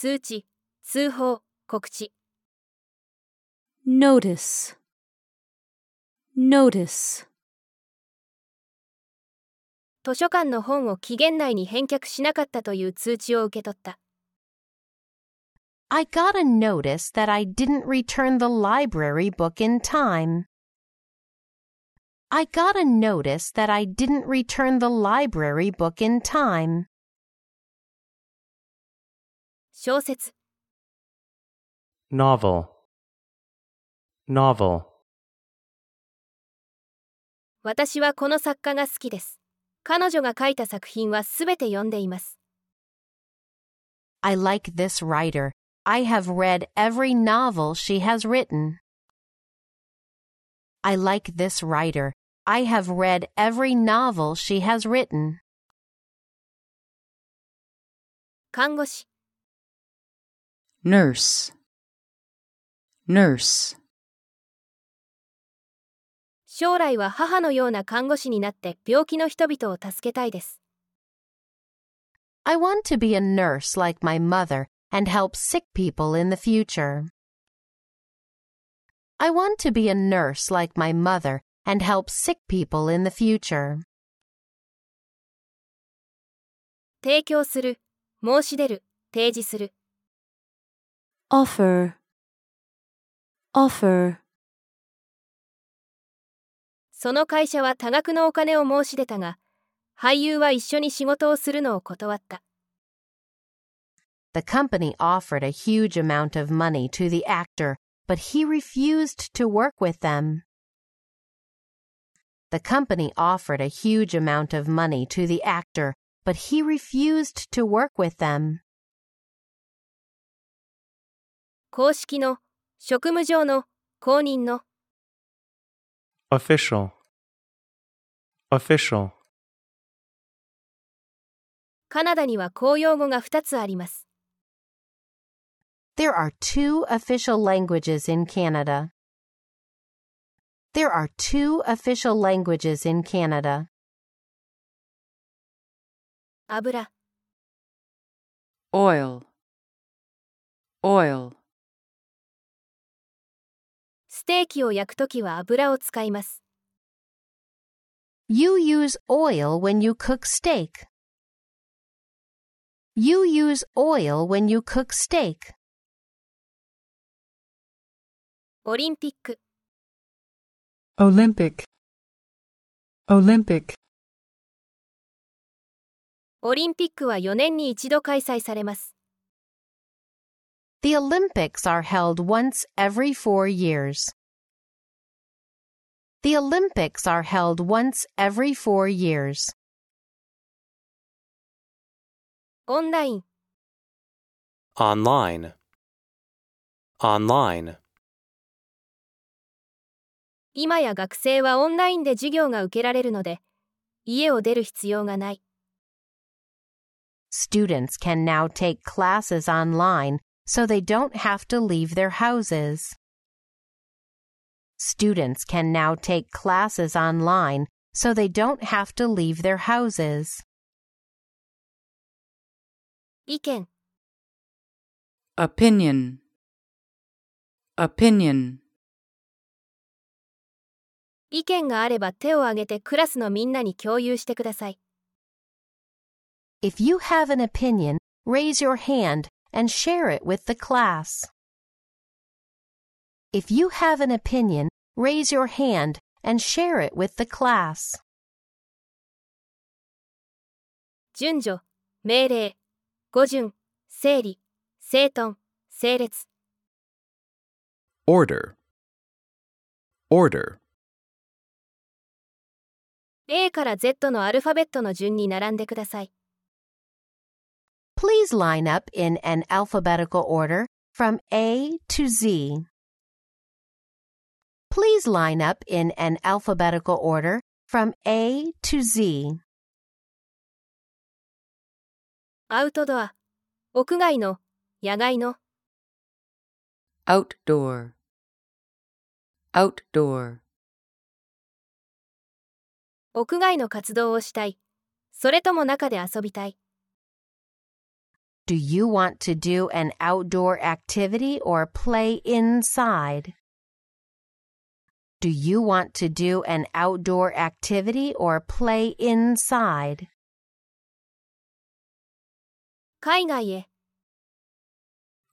通知、通報、告知。notice, notice, 図書館の本を期限内に返却しなかったという通知を受け取った。I got a notice that I didn't return the library book in time. I got a notice that I didn't return the library book in time. 小説、novel, novel, 私はこの作家が好きです。彼女が書いた作品はすべて読んでいます。I like this writer. I have read every novel she has written. I like this writer. I have read every novel she has written. 看護師、nurse, nurse, 将来は母のような看護師になって病気の人々を助けたいです。 I want to be a nurse like my mother and help sick people in the future. I want to be a nurse like my mother and help sick people in the future. 提供する、申し出る、提示する。 offer, offer, その会社は多額のお金を申し出たが、俳優は一緒に仕事をするのを断った。 The company offered a huge amount of money to the actor, but he refused to work with them. The company offered a huge amount of money to the actor, but he refused to work with them. 公式の、職務上の、公認の、official, official, カナダには公用語が2つあります。There are two official languages in Canada. There are two official languages in Canada. 油、oil, oil, ステーキを焼くときは油を使います。You use oil when you cook steak. You use oil when you cook steak. オリンピック、Olympic. Olympic. オリンピックは4年に一度開催されます。The Olympics are held once every four years. The Olympics are held once every four years. オンライン、 online, online, 今や学生はオンラインで授業が受けられるので、家を出る必要がない。 Students can now take classes online so they don't have to leave their houses. Students can now take classes online so they don't have to leave their houses. 意見、 opinion, opinion, 意見があれば手を挙げてクラスのみんなに共有してください。 If you have an opinion, raise your hand and share it with the class. If you have an opinion, raise your hand and share it with the class. 順序、命令、語順、整理、整頓、整列。 order, order, A から Z のアルファベットの順に並んでください。 Please line up in an alphabetical order from A to Z. Please line up in an alphabetical order from A to Z. アウトドア、屋外の、野外の、outdoor, outdoor, 屋外の活動をしたい。それとも中で遊びたい。Do you want to do an outdoor activity or play inside? Do you want to do an outdoor activity or play inside? 海外へ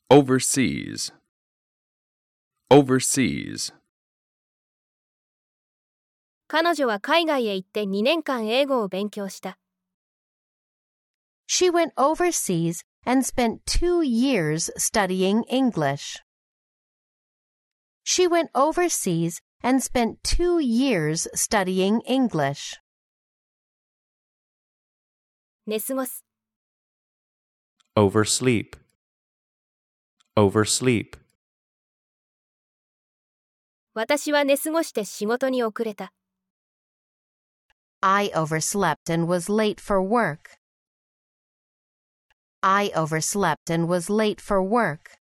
Overseas. Overseas. 彼女は海外へ行って2年間英語を勉強した。 She went overseas and spent two years studying English. She went overseas and spent two years studying English. 寝過ごす。 Oversleep. Oversleep. 私は寝過ごして仕事に遅れた。 I overslept and was late for work. I overslept and was late for work.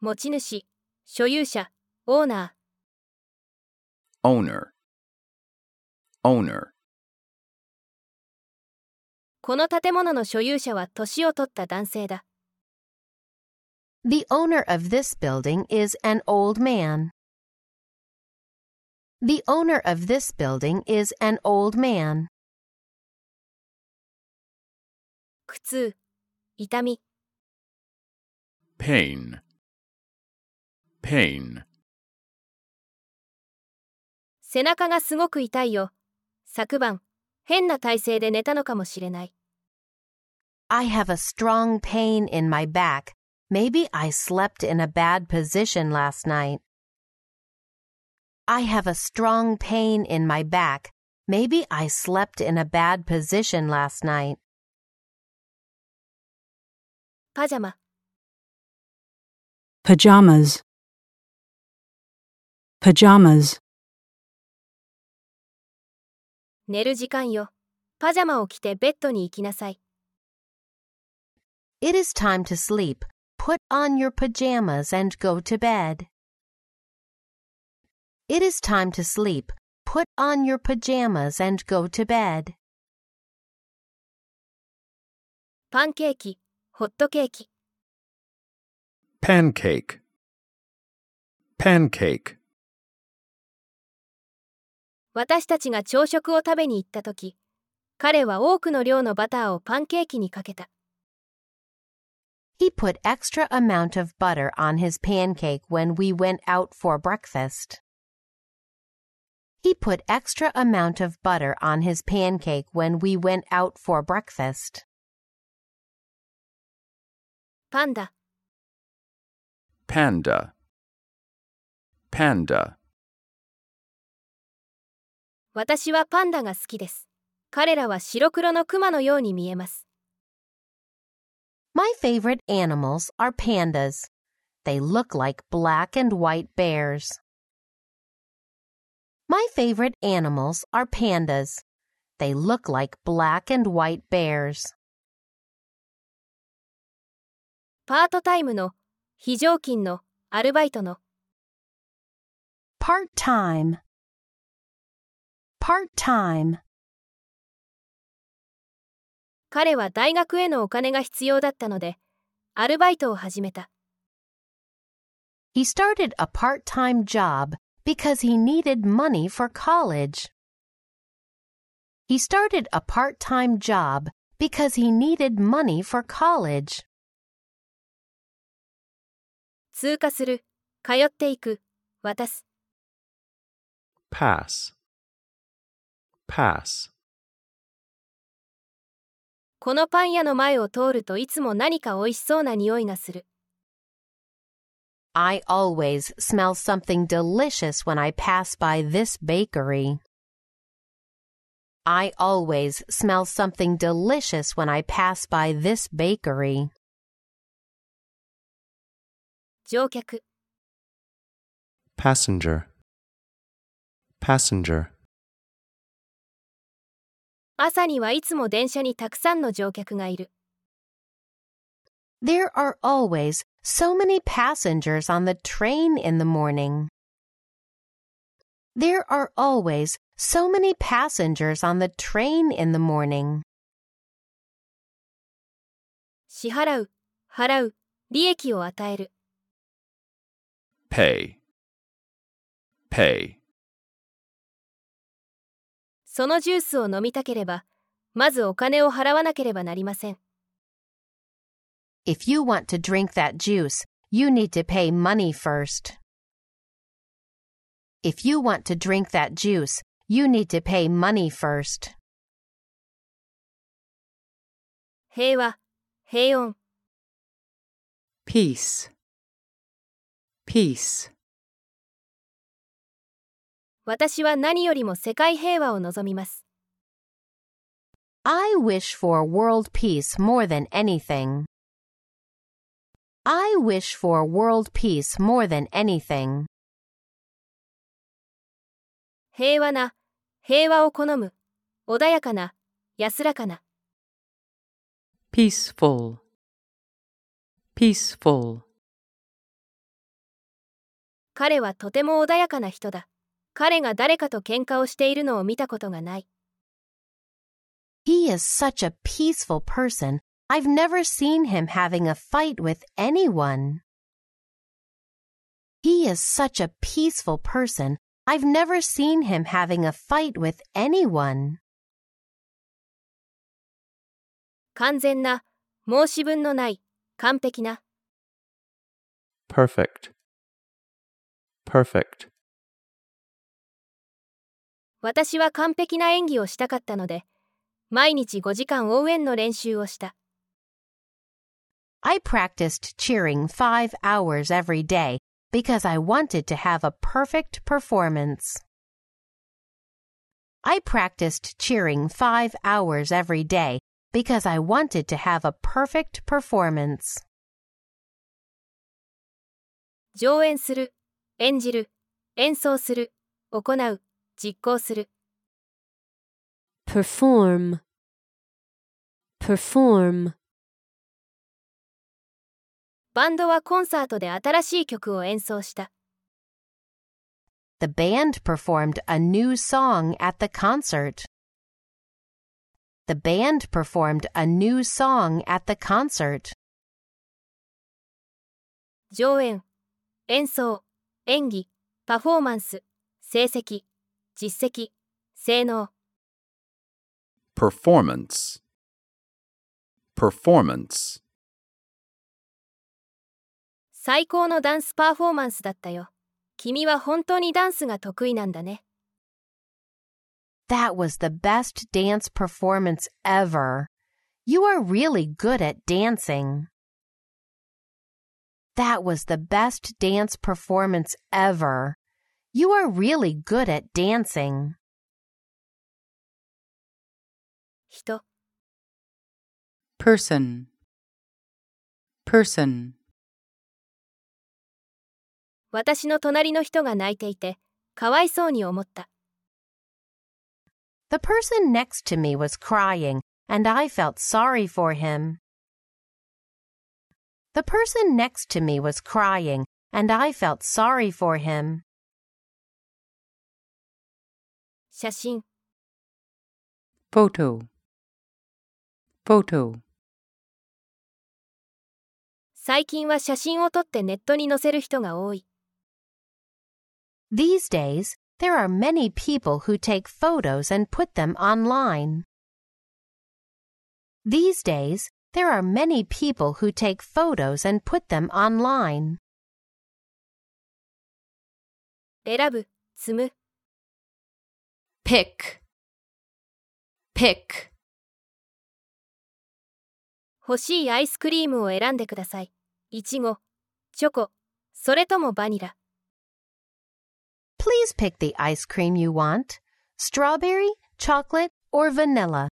持ち主、所有者、オーナ Owner. Owner. ー。この建物の所有者は年を取った男性だ。 The owner of this building is an old man. The owner of this building is an old man. 苦痛、痛み、Pain. Pain. 背中がすごく痛いよ。昨晩、変な体勢で寝たのかもしれない。I have a strong pain in my back. Maybe I slept in a bad position last night. I have a strong pain in my back. Maybe I slept in a bad position last night. パジャマ、pajamas pajamas 寝る時間よ。パジャマを着てベッドに行きなさい。It is time to sleep. Put on your pajamas and go to bed. It is time to sleep. Put on your pajamas and go to bed. パンケーキ、ホットケーキ、Pancake. Pancake. 私たちが朝食を食べに行った時、彼は多くの量のバターをパンケーキにかけた。He put extra amount of butter on his pancake when we went out for breakfast. He put extra amount of butter on his pancake when we went out for breakfast. パンダ、Panda. Panda. 私はパンダが好きです。彼らは白黒のクマのように見えます。My favorite animals are pandas. They look like black and white bears. My favorite animals are pandas. They look like black and white bears. パートタイムの、非常勤の、アルバイトの、Part time. Part time. 彼は大学へのお金が必要だったので、アルバイトを始めた。He started a part time job because he needed money for college. He started a part time job because he needed money for college. 通過する、通っていく、渡す。 Pass. Pass. このパン屋の前を通るといつも何か美味しそうな匂いがする。 I always smell something delicious when I pass by this bakery. I always smell something delicious when I pass by this bakery. 乗客、passenger passenger 朝にはいつも電車にたくさんの乗客がいる。There are always so many passengers on the train in the morning. There are always so many passengers on the train in the morning. 支払う、払う、利益を与える。Pay, pay, そのジュースを飲みたければ、まずお金を払わなければなりません。If you want to drink that juice, you need to pay money first. If you want to drink that juice, you need to pay money first. 平和、平穏、peace, peace. 私は何よりも世界平和を望みます。 I wish for world peace more than anything. I wish for world peace more than anything. 平和な、平和を好む、穏やかな、安らかな。 peaceful, peaceful. 彼はとても穏やかな人だ。彼が誰かと喧嘩をしているのを見たことがない。He is such a peaceful person. I've never seen him having a fight with anyone. He is such a peaceful person. I've never seen him having a fight with anyone. 完全な、申し分のない、完璧な。perfect, perfect, 私は完璧な演技をしたかったので、毎日5時間応援の練習をした。 I practiced cheering five hours every day because I wanted to have a perfect performance. I practiced cheering five hours every day because I wanted to have a perfect performance. 上演する、 演じる、演奏する、行う、実行する。perform, perform, バンドはコンサートで新しい曲を演奏した。The band performed a new song at the concert. The band performed a new song at the concert. 上演、演奏、演技、パフォーマンス、成績、実績、性能。performance, performance, 最高のダンスパフォーマンスだったよ。君は本当にダンスが得意なんだね。That was the best dance performance ever. You are really good at dancing. That was the best dance performance ever. You are really good at dancing. 人、 person, person. 私の隣の人が泣いていて、かわいそうに思った。 The person next to me was crying, and I felt sorry for him. The person next to me was crying, and I felt sorry for him. 写真、 photo, photo. 最近は写真を撮ってネットに載せる人が多い。 These days, there are many people who take photos and put them online. These days, there are many people who take photos and put them online. 選ぶ、積む、 pick, pick, 欲しいアイスクリームを選んでください。いちご、チョコ、それともバニラ。 Please pick the ice cream you want strawberry, chocolate, or vanilla.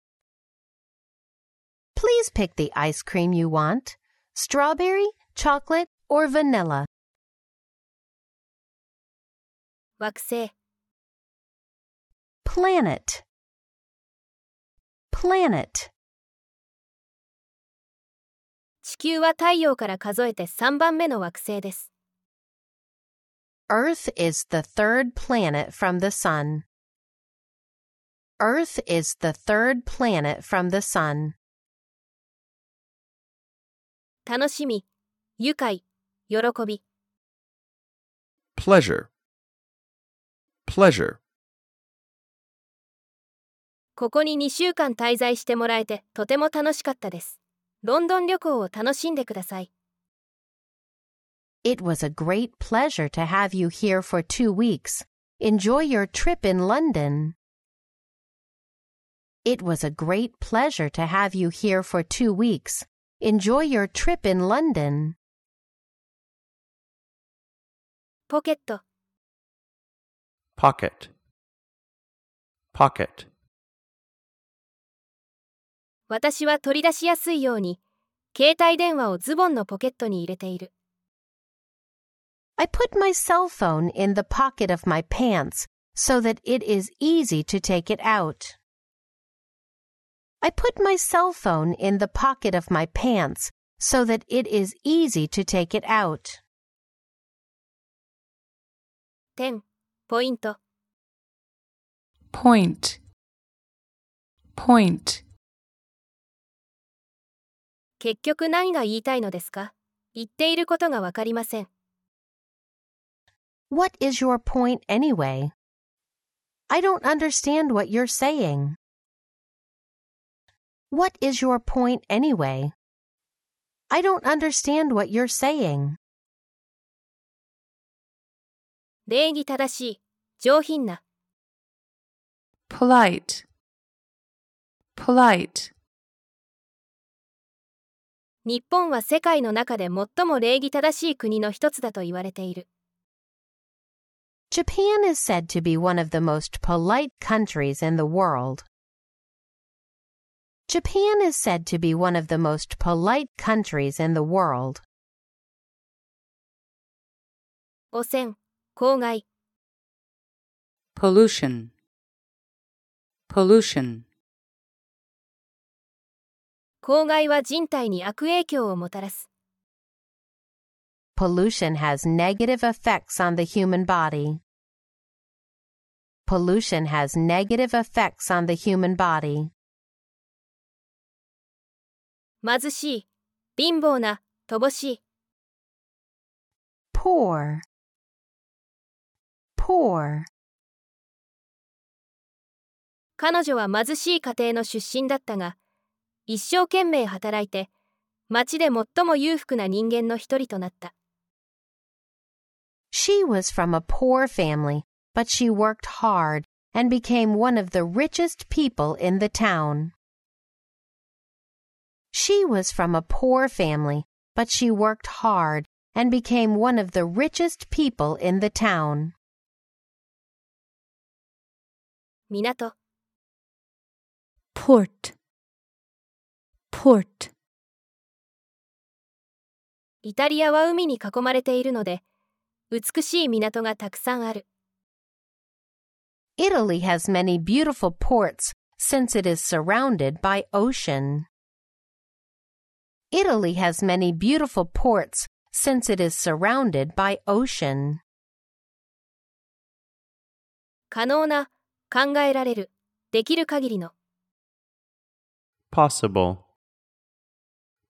Please pick the ice cream you want strawberry, chocolate, or vanilla. 惑星、 Planet. Planet. 地球は太陽から数えて3番目の惑星です。 Earth is the third planet from the sun. Earth is the third planet from the sun. 楽しみ、愉快、喜び。pleasure, pleasure, ここに2週間滞在してもらえてとても楽しかったです。ロンドン旅行を楽しんでください。It was a great pleasure to have you here for two weeks. Enjoy your trip in London. It was a great pleasure to have you here for two weeks. Enjoy your trip in London. ポケット、 pocket, pocket, 私は取り出しやすいように、携帯電話をズボンのポケットに入れている。 I put my cell phone in the pocket of my pants so that it is easy to take it out. I put my cell phone in the pocket of my pants so that it is easy to take it out. 点、ポイント、 point, point, 結局何が言いたいのですか言っていることがわかりません。 What is your point anyway? I don't understand what you're saying. What is your point anyway? I don't understand what you're saying. 礼儀正しい、上品な、polite, polite, 日本は世界の中で最も礼儀正しい国の一つだと言われている。Japan is said to be one of the most polite countries in the world. Japan is said to be one of the most polite countries in the world. 汚染、公害、 pollution, pollution, 公害は人体に悪影響をもたらす。 Pollution has negative effects on the human body. Pollution has negative effects on the human body. 貧しい、貧乏な、乏しい。Poor. Poor. 彼女は貧しい家庭の出身だったが、一生懸命働いて、町で最も裕福な人間の一人となった。She was from a poor family, but she worked hard and became one of the richest people in the town. She was from a poor family, but she worked hard and became one of the richest people in the town. 港、 port, port, イタリアは海に囲まれているので、美しい港がたくさんある。 Italy has many beautiful ports since it is surrounded by ocean. Italy has many beautiful ports since it is surrounded by ocean. 可能な、考えられる、できる限りの。 possible,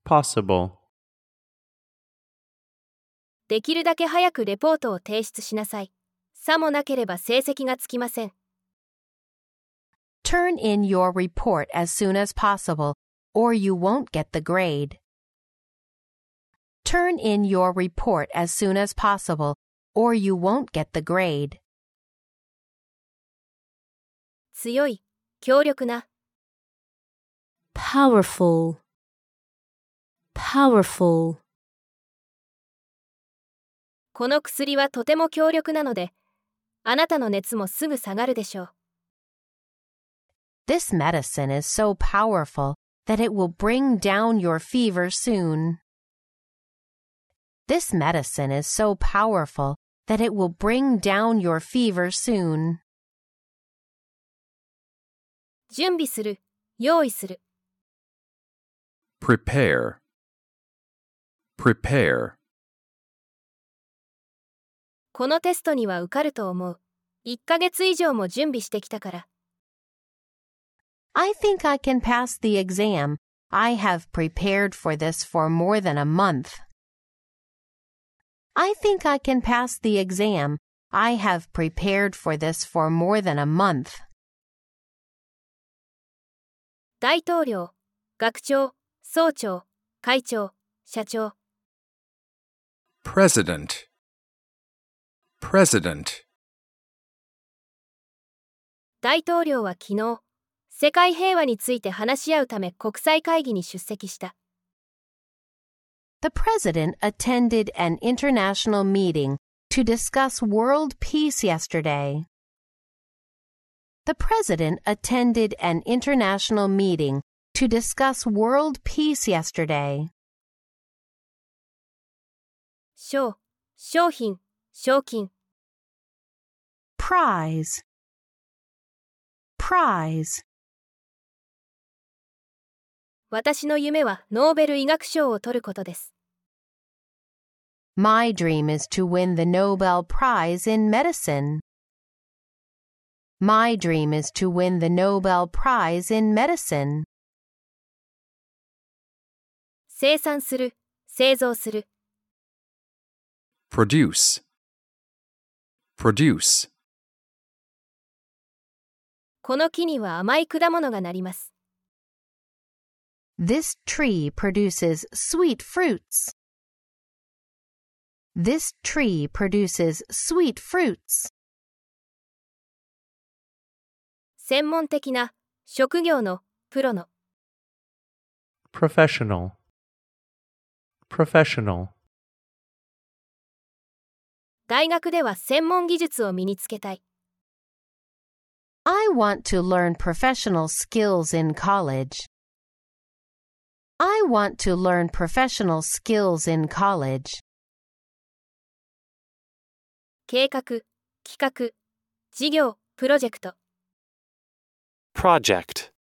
possible, できるだけ早くレポートを提出しなさい。さもなければ成績がつきません。 Turn in your report as soon as possible, or you won't get the grade. Turn in your report as soon as possible, or you won't get the grade. 強い、強力な、powerful, powerful, この薬はとても強力なので、あなたの熱もすぐ下がるでしょう。This medicine is so powerful that it will bring down your fever soon. This medicine is so powerful that it will bring down your fever soon. 準備する、用意する。 prepare, prepare, このテストには受かると思う。1ヶ月以上も準備してきたから。 I think I can pass the exam. I have prepared for this for more than a month. I think I can pass the exam. I have prepared for this for more than a month. 大統領、学長、総長、会長、社長。President. President. 大統領は昨日、世界平和について話し合うため国際会議に出席した。The president attended an international meeting to discuss world peace yesterday. The president attended an international meeting to discuss world peace yesterday. 賞、商品、賞金。 Prize. Prize. 私の夢はノーベル医学賞を取ることです。My dream is to win the Nobel Prize in medicine. My dream is to win the Nobel Prize in medicine. 生産する、製造する。Produce. Produce. この木には甘い果物がなります。This tree produces sweet fruits. This tree produces sweet fruits. 専門的な、職業の、プロの。 professional professional 大学では専門技術を身につけたい。 I want to learn professional skills in college. I want to learn professional skills in college. 計画、企画、事業、プロジェクト。 project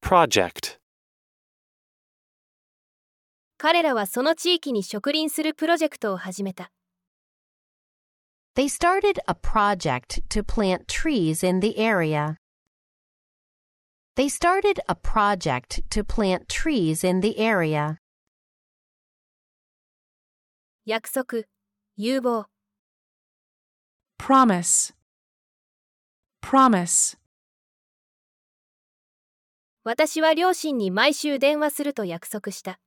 project 彼らはその地域に植林するプロジェクトを始めた。 They started a project to plant trees in the area. They started a project to plant trees in the area. 約束、有望。 promise, promise. 私は両親に毎週電話すると約束した。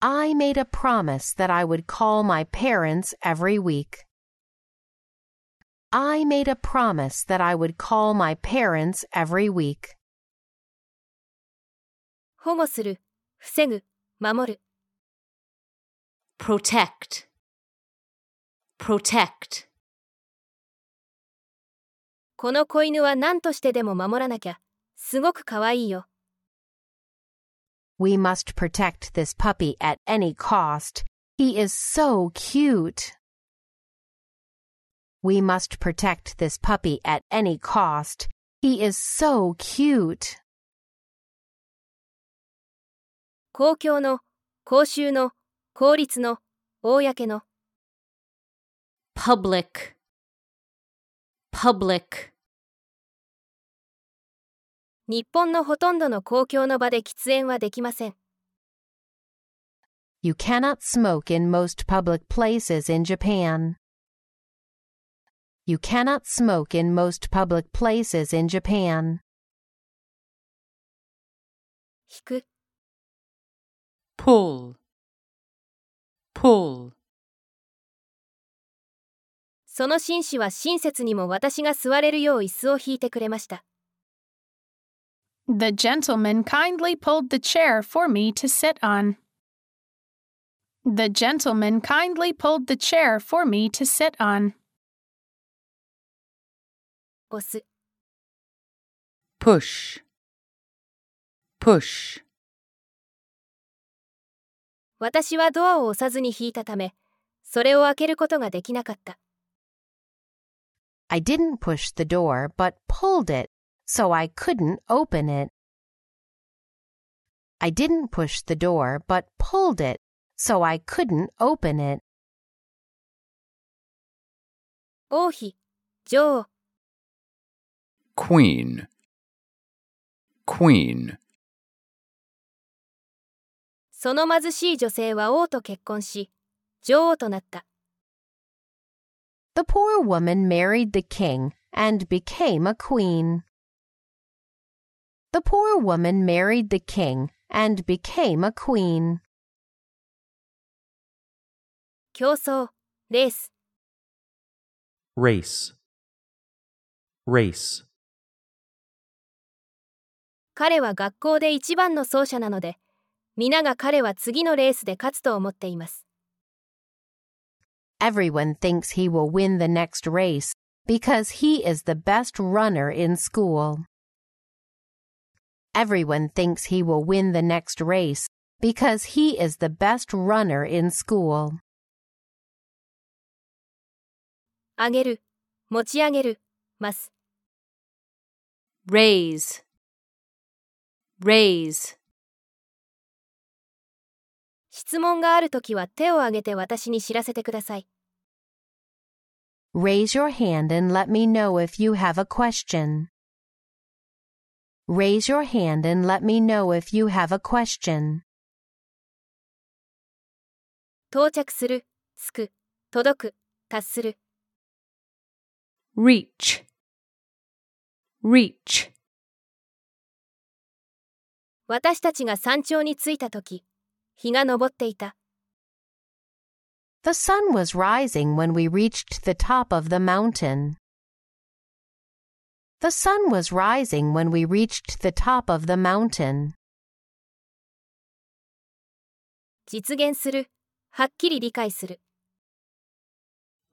I made a promise that I would call my parents every week. I made a promise that I would call my parents every week. 保護する、防ぐ、守る。 protect, protect. この子犬は何としてでも守らなきゃ。すごく可愛いよ。 We must protect this puppy at any cost. He is so cute. We must protect this puppy at any cost. He is so cute. 公共の、公衆の、公立の、公の。 public, public. 日本のほとんどの公共の場で喫煙はできません。 You cannot smoke in most public places in Japan. You cannot smoke in most public places in Japan. 引く、 pull, pull. その紳士は親切にも私が座れるよう椅子を引いてくれました。 The gentleman kindly pulled the chair for me to sit on. The gentleman kindly pulled the chair for me to sit on. 押す、push, push. 私はドアを押さずに引いたため、それを開けることができなかった。I didn't push the door, but pulled it, so I couldn't open it. I didn't push the door, but pulled it, so I couldn't open it. 王妃、女王、Queen. Queen. その貧しい女性は王と結婚し、女王となった。 The poor woman married the king and became a queen. The poor woman married the king and became a queen. 競争、レース、 race, race, 彼は学校で一番の走者なので、皆が彼は次のレースで勝つと思っています。Everyone thinks he will win the next race because he is the best runner in school. Everyone thinks he will win the next race because he is the best runner in school. 上げる、持ち上げる、ます。raise, raise, 質問があるときは手を挙げて私に知らせてください。Raise your hand and let me know if you have a question. Raise your hand and let me know if you have a question. 到着する、つく、届く、達する。reach, reach, 私たちが山頂に着いたとき、日が昇っていた。The sun was rising when we reached the top of the mountain. The sun was rising when we reached the top of the mountain. 実現する、はっきり理解する。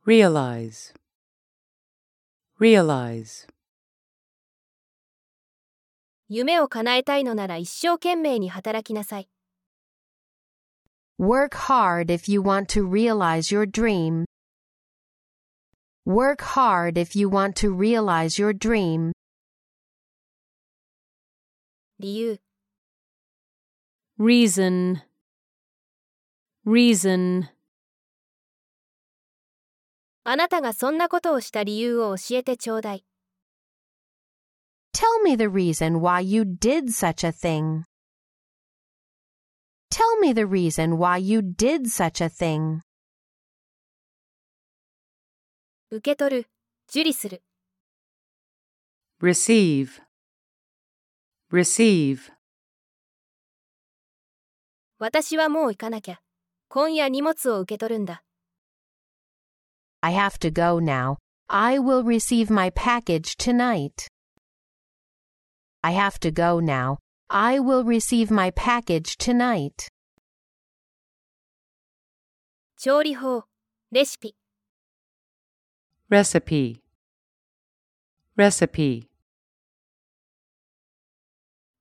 realize, realize, 夢を叶えたいのなら一生懸命に働きなさい。Work hard if you want to realize your dream. Work hard if you want to realize your dream. 理由、reason, reason, あなたがそんなことをした理由を教えてちょうだい。Tell me the reason why you did such a thing. Tell me the reason why you did such a thing. 受け取る、受理する。 receive, receive, 私はもう行かなきゃ。今夜荷物を受け取るんだ。 I have to go now. I will receive my package tonight. I have to go now. I will receive my package tonight. 調理法、レシピ。 recipe, recipe,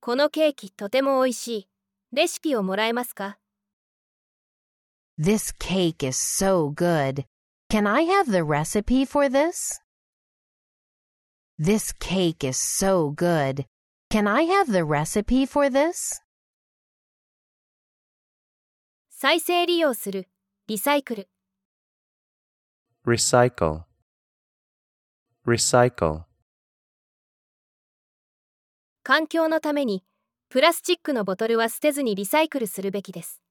このケーキとても美味しい。レシピをもらえますか This cake is so good. Can I have the recipe for this? This cake is so good. Can I have the recipe for this? 再生利用する、リサイクル。 recycle, recycle, 環境のために、プラスチックのボトルは捨てずにリサイクルするべきです。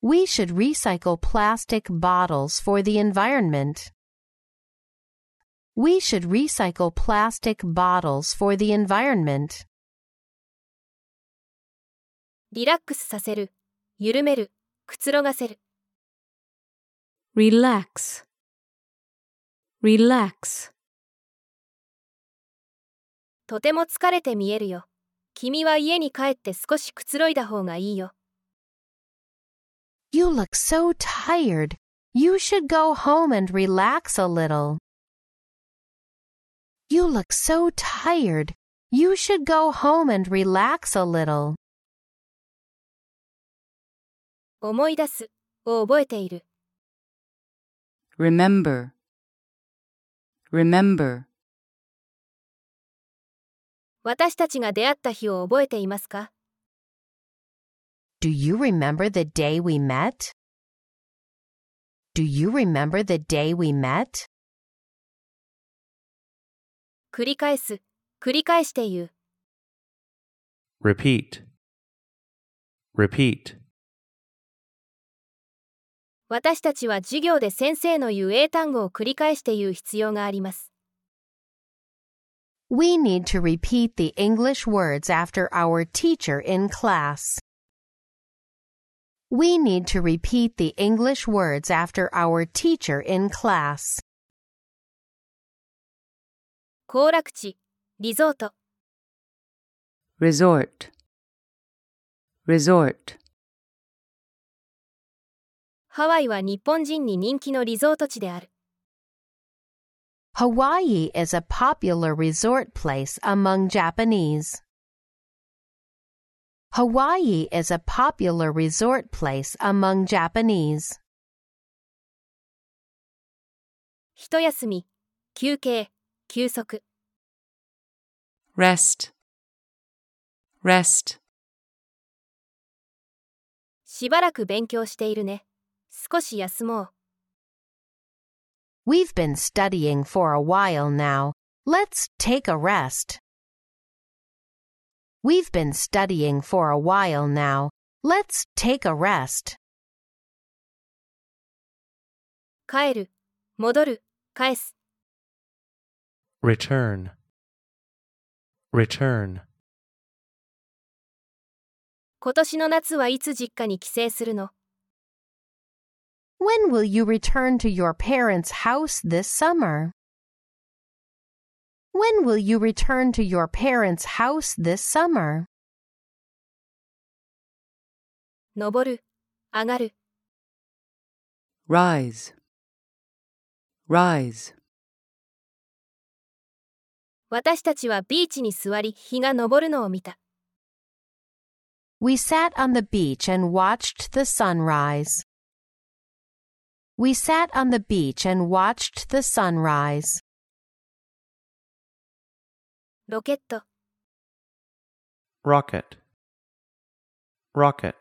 We should recycle plastic bottles for the environment. We should recycle plastic bottles for the environment. リラックスさせる、緩める、くつろがせる。 relax, relax, とても疲れて見えるよ。君は家に帰って少しくつろいだ方がいいよ。 You look so tired. You should go home and relax a little. You look so tired. You should go home and relax a little. 思い出す、を覚えている。 remember, remember, 私たちが出会った日を覚えていますか Do you remember the day we met? Do you remember the day we met? 繰り返す、繰り返して言う。repeat, Repeat. 私たちは授業で先生の言う英単語を繰り返して言う必要があります。We need to repeat the English words after our teacher in class. We need to repeat the English words after our teacher in class. 行楽地、リゾート、resort, resort, ハワイは日本人に人気のリゾート地である。Hawaii is a popular resort place among Japanese. Hawaii is a popular resort place among Japanese. 一休み、休憩、休息、rest, rest, しばらく勉強しているね。少し休もう。We've been studying for a while now. Let's take a rest. We've been studying for a while now. Let's take a rest. 帰る、戻る、返す。Return. Return. 今年の夏はいつ実家に帰省するの When will you return to your parents' house this summer? When will you return to your parents' house this summer? 登る、上がる。 rise, rise, 私たちはビーチに座り日が昇るのを見た。We sat on the beach and watched the sunrise. We sat on the beach and watched the sunrise. ロケット、Rocket. Rocket.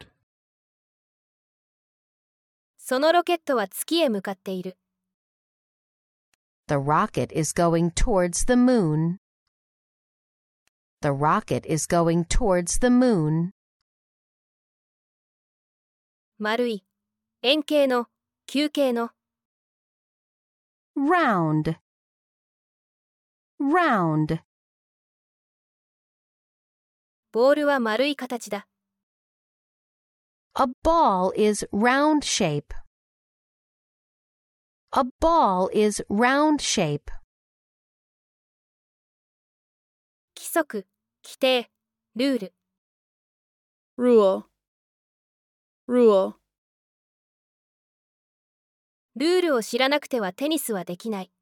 そのロケットは月へ向かっている。The rocket is going towards the moon. The rocket is going towards the moon. 丸い、円形の、球形の、 Round. Round. ボールは丸い形だ。 A ball is round shape. A ball is round shape. 規則、 規定ルール rule rule ルールを知らなくてはテニスはできない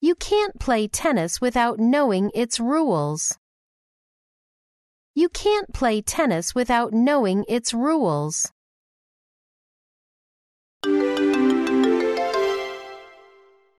You can't play tennis without knowing its rules. You can't play tennis without knowing its rules.